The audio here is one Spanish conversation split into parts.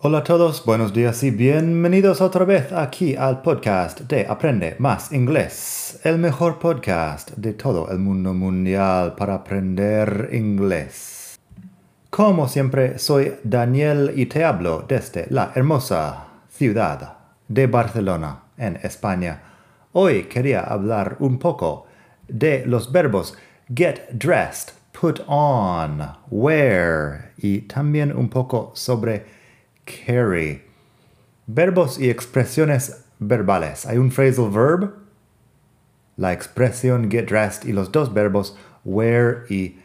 Hola a todos, buenos días y bienvenidos otra vez aquí al podcast de Aprende Más Inglés, el mejor podcast de todo el mundo mundial para aprender inglés. Como siempre, soy Daniel y te hablo desde la hermosa ciudad de Barcelona, en España. Hoy quería hablar un poco de los verbos get dressed, put on, wear y también un poco sobre carry. Verbos y expresiones verbales. Hay un phrasal verb, la expresión get dressed y los dos verbos wear y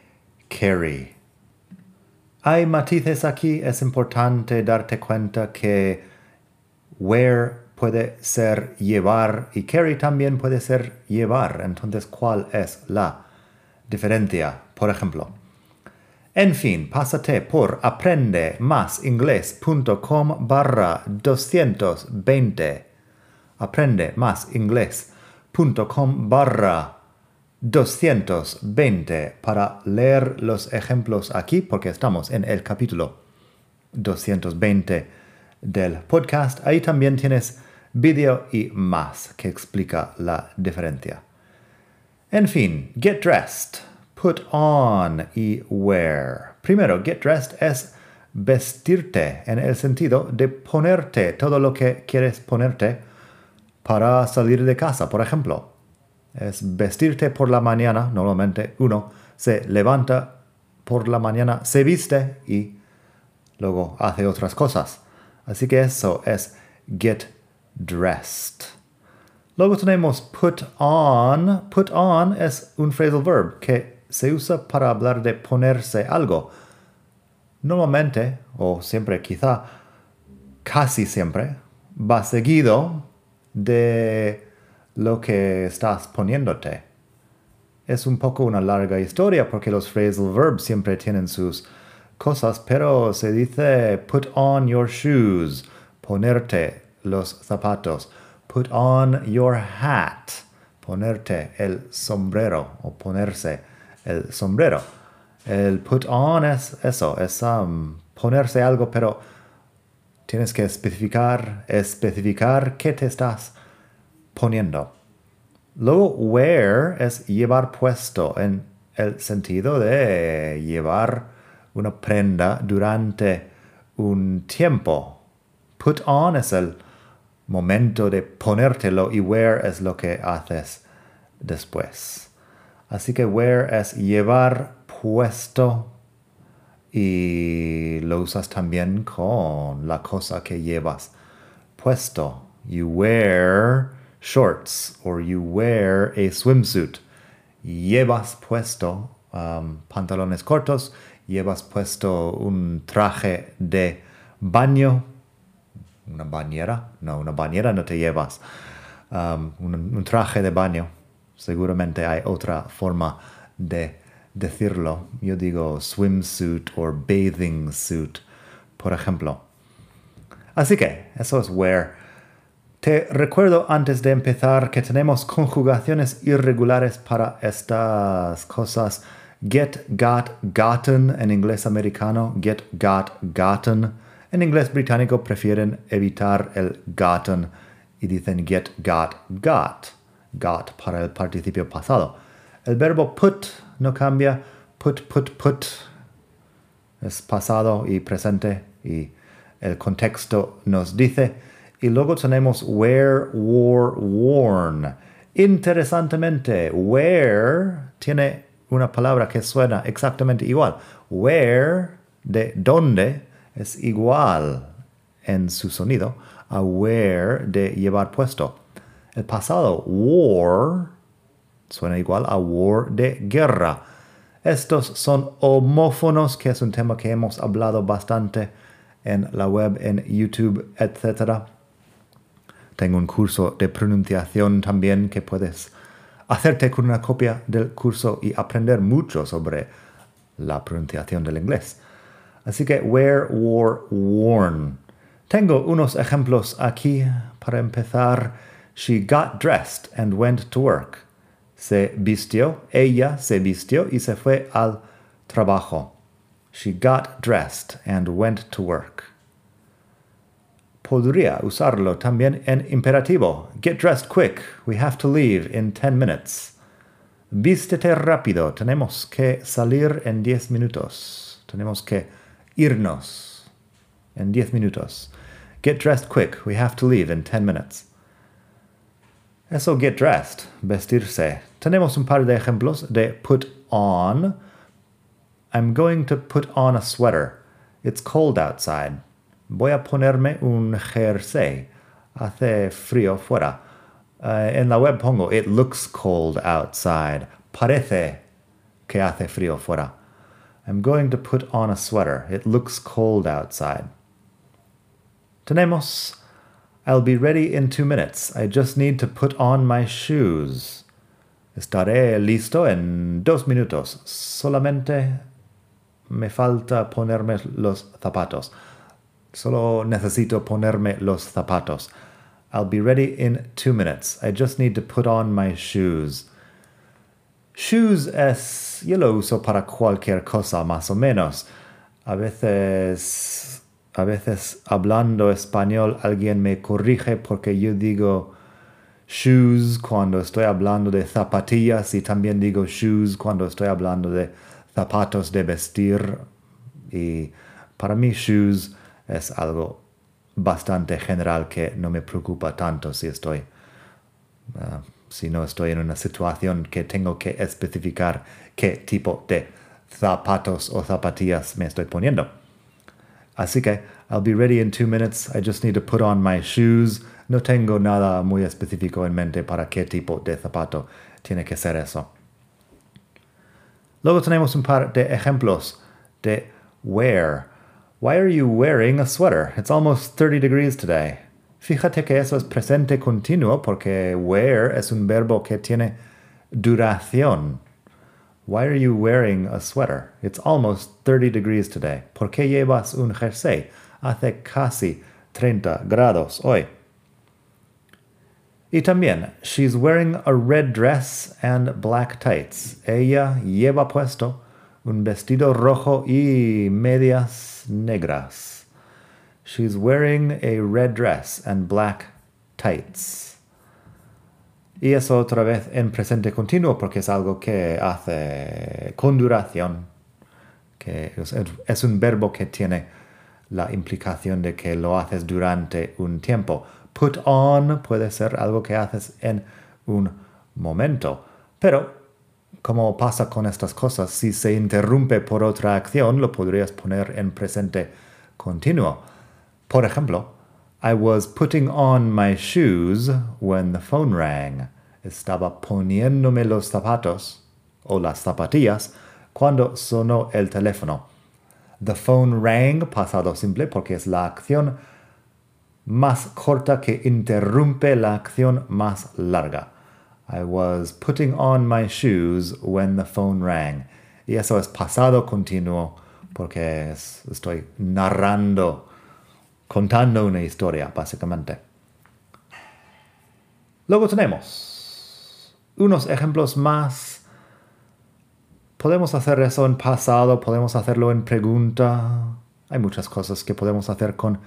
carry. Hay matices aquí, es importante darte cuenta que wear puede ser llevar y carry también puede ser llevar. Entonces, ¿cuál es la diferencia? Por ejemplo, en fin, pásate por aprendemasingles.com barra 220. Aprendemasingles.com barra 220 para leer los ejemplos aquí porque estamos en el capítulo 220 del podcast. Ahí también tienes vídeo y más que explica la diferencia. En fin, get dressed put on y wear. Primero, get dressed es vestirte en el sentido de ponerte todo lo que quieres ponerte para salir de casa, por ejemplo. Es vestirte por la mañana, normalmente uno se levanta por la mañana, se viste y luego hace otras cosas. Así que eso es get dressed. Luego tenemos put on. Put on es un phrasal verb que se usa para hablar de ponerse algo. Normalmente, o siempre quizá, casi siempre, va seguido de lo que estás poniéndote. Es un poco una larga historia porque los phrasal verbs siempre tienen sus cosas, pero se dice put on your shoes, ponerte los zapatos, put on your hat, ponerte el sombrero o ponerse el sombrero. El put on es eso, es um, ponerse algo, pero tienes que especificar, especificar qué te estás poniendo. Luego, wear es llevar puesto en el sentido de llevar una prenda durante un tiempo. Put on es el momento de ponértelo y wear es lo que haces después. Así que wear es llevar puesto. Y lo usas también con la cosa que llevas puesto. You wear shorts or you wear a swimsuit. Llevas puesto um, pantalones cortos, llevas puesto un traje de baño, una bañera, no, una bañera no te llevas, um, un traje de baño Seguramente hay otra forma de decirlo. Yo digo swimsuit o bathing suit, por ejemplo. Así que eso es wear. Te recuerdo antes de empezar que tenemos conjugaciones irregulares para estas cosas. Get, got, gotten en inglés americano. Get, got, gotten. En inglés británico prefieren evitar el gotten y dicen get, got, got got para el participio pasado. El verbo put no cambia. Put, put, put es pasado y presente y el contexto nos dice. Y luego tenemos wear, wore, worn. Interesantemente, wear tiene una palabra que suena exactamente igual. Where, de dónde, es igual en su sonido a wear de llevar puesto. El pasado, war, suena igual a war de guerra. Estos son homófonos, que es un tema que hemos hablado bastante en la web, en YouTube, etc. Tengo un curso de pronunciación también que puedes hacerte con una copia del curso y aprender mucho sobre la pronunciación del inglés. Así que wear, wore, worn. Tengo unos ejemplos aquí para empezar. She got dressed and went to work. Se vistió, ella se vistió y se fue al trabajo. She got dressed and went to work. Podría usarlo también en imperativo. Get dressed quick. We have to leave in 10 minutes. Vístete rápido. Tenemos que salir en 10 minutos. Tenemos que irnos en 10 minutos. Get dressed quick. We have to leave in 10 minutes. Eso get dressed, vestirse. Tenemos un par de ejemplos de put on. I'm going to put on a sweater. It's cold outside. Voy a ponerme un jersey. Hace frío fuera. Uh, en la web pongo it looks cold outside. Parece que hace frío fuera. I'm going to put on a sweater. It looks cold outside. Tenemos I'll be ready in two minutes. I just need to put on my shoes. Estaré listo en dos minutos. Solamente me falta ponerme los zapatos. Solo necesito ponerme los zapatos. I'll be ready in two minutes. I just need to put on my shoes. Shoes es, yo lo uso para cualquier cosa más o menos. A veces a veces hablando español alguien me corrige porque yo digo shoes cuando estoy hablando de zapatillas y también digo shoes cuando estoy hablando de zapatos de vestir y para mí shoes es algo bastante general que no me preocupa tanto si estoy uh, si no estoy en una situación que tengo que especificar qué tipo de zapatos o zapatillas me estoy poniendo. Así que I'll be ready in two minutes. I just need to put on my shoes. No tengo nada muy específico en mente para qué tipo de zapato tiene que ser eso. Luego tenemos un par de ejemplos de wear. Why are you wearing a sweater? It's almost 30 degrees today. Fíjate que eso es presente continuo porque wear es un verbo que tiene duración. Why are you wearing a sweater? It's almost 30 degrees today. ¿Por qué llevas un jersey? Hace casi 30 grados hoy. Y también, she's wearing a red dress and black tights. Ella lleva puesto un vestido rojo y medias negras. She's wearing a red dress and black tights. Y eso otra vez en presente continuo porque es algo que hace con duración, que es, un verbo que tiene la implicación de que lo haces durante un tiempo. Put on puede ser algo que haces en un momento, pero como pasa con estas cosas, si se interrumpe por otra acción, lo podrías poner en presente continuo. Por ejemplo, I was putting on my shoes when the phone rang. Estaba poniéndome los zapatos o las zapatillas cuando sonó el teléfono. The phone rang, pasado simple, porque es la acción más corta que interrumpe la acción más larga. I was putting on my shoes when the phone rang. Y eso es pasado continuo porque estoy narrando contando una historia, básicamente. Luego tenemos unos ejemplos más. Podemos hacer eso en pasado, podemos hacerlo en pregunta. Hay muchas cosas que podemos hacer con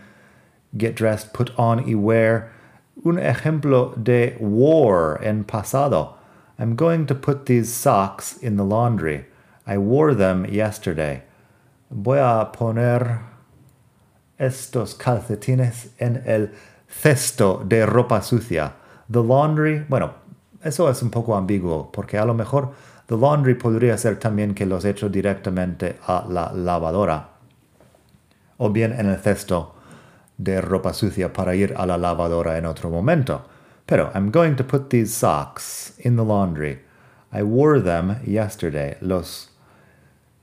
get dressed, put on y wear. Un ejemplo de wore en pasado. I'm going to put these socks in the laundry. I wore them yesterday. Voy a poner estos calcetines en el cesto de ropa sucia. The laundry, bueno, eso es un poco ambiguo, porque a lo mejor the laundry podría ser también que los echo directamente a la lavadora. O bien en el cesto de ropa sucia para ir a la lavadora en otro momento. Pero I'm going to put these socks in the laundry. I wore them yesterday. Los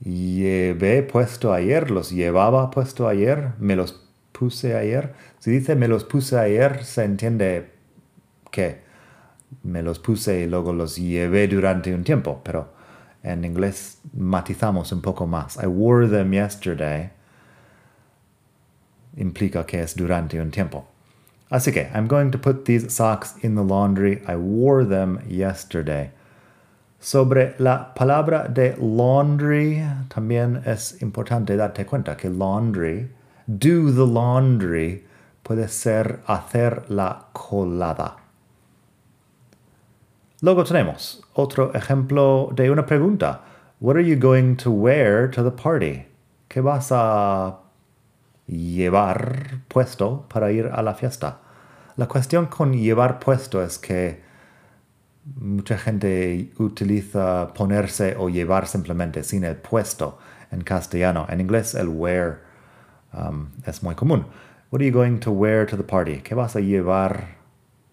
llevé puesto ayer, los llevaba puesto ayer, me los puse ayer. Si dice me los puse ayer, se entiende que me los puse y luego los llevé durante un tiempo, pero en inglés matizamos un poco más. I wore them yesterday implica que es durante un tiempo. Así que, I'm going to put these socks in the laundry. I wore them yesterday. Sobre la palabra de laundry, también es importante darte cuenta que laundry, do the laundry, puede ser hacer la colada. Luego tenemos otro ejemplo de una pregunta. What are you going to wear to the party? ¿Qué vas a llevar puesto para ir a la fiesta? La cuestión con llevar puesto es que mucha gente utiliza ponerse o llevar simplemente sin el puesto en castellano. En inglés el wear um, es muy común. What are you going to wear to the party? ¿Qué vas a llevar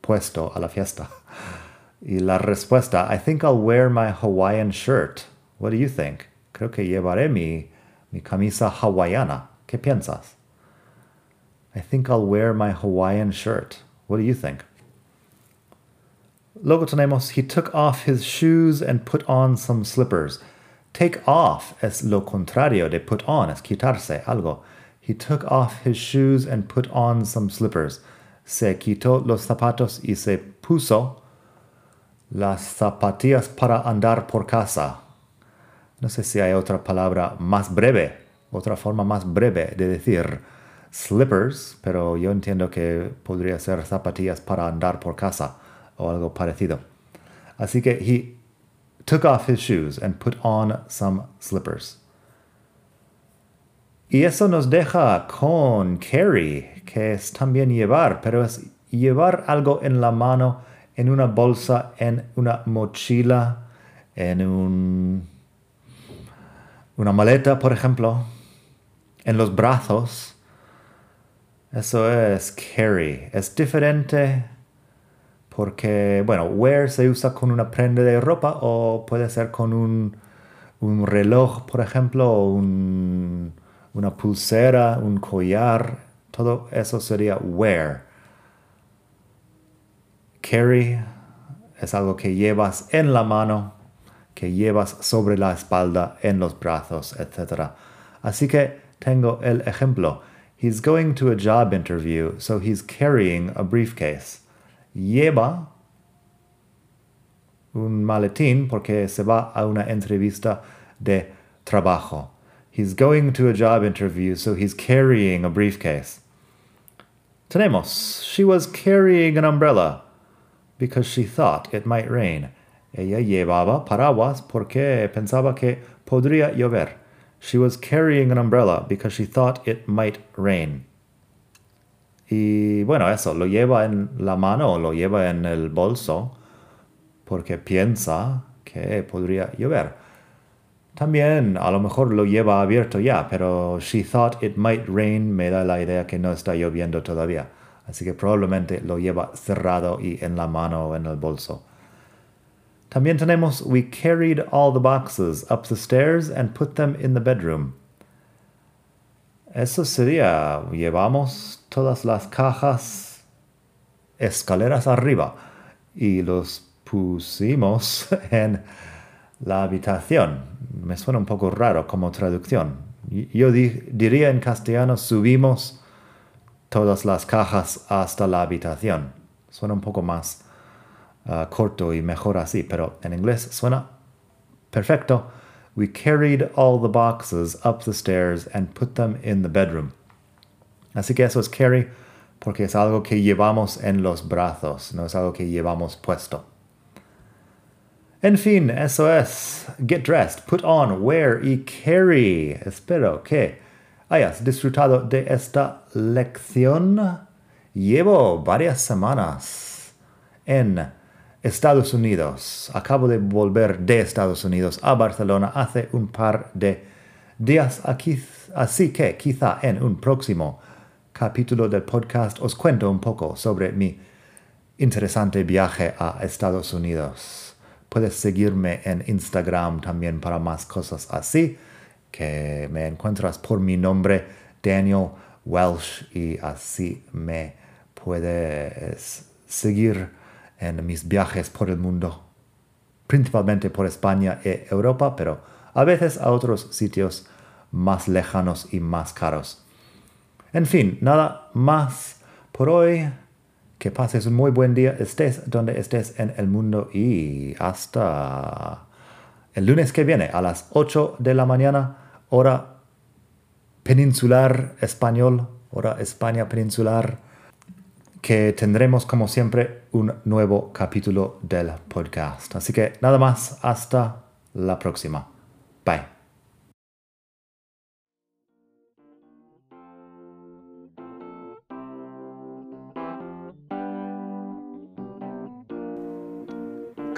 puesto a la fiesta? Y la respuesta, I think I'll wear my Hawaiian shirt. What do you think? Creo que llevaré mi, mi camisa hawaiana. ¿Qué piensas? I think I'll wear my Hawaiian shirt. What do you think? Luego tenemos, he took off his shoes and put on some slippers. Take off es lo contrario de put on, es quitarse algo. He took off his shoes and put on some slippers. Se quitó los zapatos y se puso las zapatillas para andar por casa. No sé si hay otra palabra más breve, otra forma más breve de decir slippers, pero yo entiendo que podría ser zapatillas para andar por casa o algo parecido. Así que he took off his shoes and put on some slippers. Y eso nos deja con carry, que es también llevar, pero es llevar algo en la mano en una bolsa, en una mochila, en un, una maleta, por ejemplo, en los brazos. Eso es carry. Es diferente porque, bueno, wear se usa con una prenda de ropa o puede ser con un, un reloj, por ejemplo, o un, una pulsera, un collar. Todo eso sería wear. Carry es algo que llevas en la mano, que llevas sobre la espalda, en los brazos, etc. Así que tengo el ejemplo. He's going to a job interview, so he's carrying a briefcase. Lleva un maletín porque se va a una entrevista de trabajo. He's going to a job interview, so he's carrying a briefcase. Tenemos. She was carrying an umbrella because she thought it might rain. Ella llevaba paraguas porque pensaba que podría llover. She was carrying an umbrella because she thought it might rain. Y bueno, eso, lo lleva en la mano o lo lleva en el bolso porque piensa que podría llover. También a lo mejor lo lleva abierto ya, pero she thought it might rain me da la idea que no está lloviendo todavía. Así que probablemente lo lleva cerrado y en la mano o en el bolso. También tenemos We carried all the boxes up the stairs and put them in the bedroom. Eso sería, llevamos todas las cajas escaleras arriba y los pusimos en la habitación. Me suena un poco raro como traducción. Yo diría en castellano subimos todas las cajas hasta la habitación. Suena un poco más uh, corto y mejor así, pero en inglés suena perfecto. We carried all the boxes up the stairs and put them in the bedroom. Así que eso es carry porque es algo que llevamos en los brazos, no es algo que llevamos puesto. En fin, eso es. Get dressed, put on, wear y carry. Espero que hayas disfrutado de esta lección. Llevo varias semanas en Estados Unidos. Acabo de volver de Estados Unidos a Barcelona hace un par de días. Aquí, así que quizá en un próximo capítulo del podcast os cuento un poco sobre mi interesante viaje a Estados Unidos. Puedes seguirme en Instagram también para más cosas así que me encuentras por mi nombre, Daniel Welsh, y así me puedes seguir en mis viajes por el mundo, principalmente por España y Europa, pero a veces a otros sitios más lejanos y más caros. En fin, nada más por hoy. Que pases un muy buen día, estés donde estés en el mundo y hasta el lunes que viene a las 8 de la mañana, hora peninsular español, hora España peninsular, que tendremos como siempre un nuevo capítulo del podcast. Así que nada más, hasta la próxima. Bye.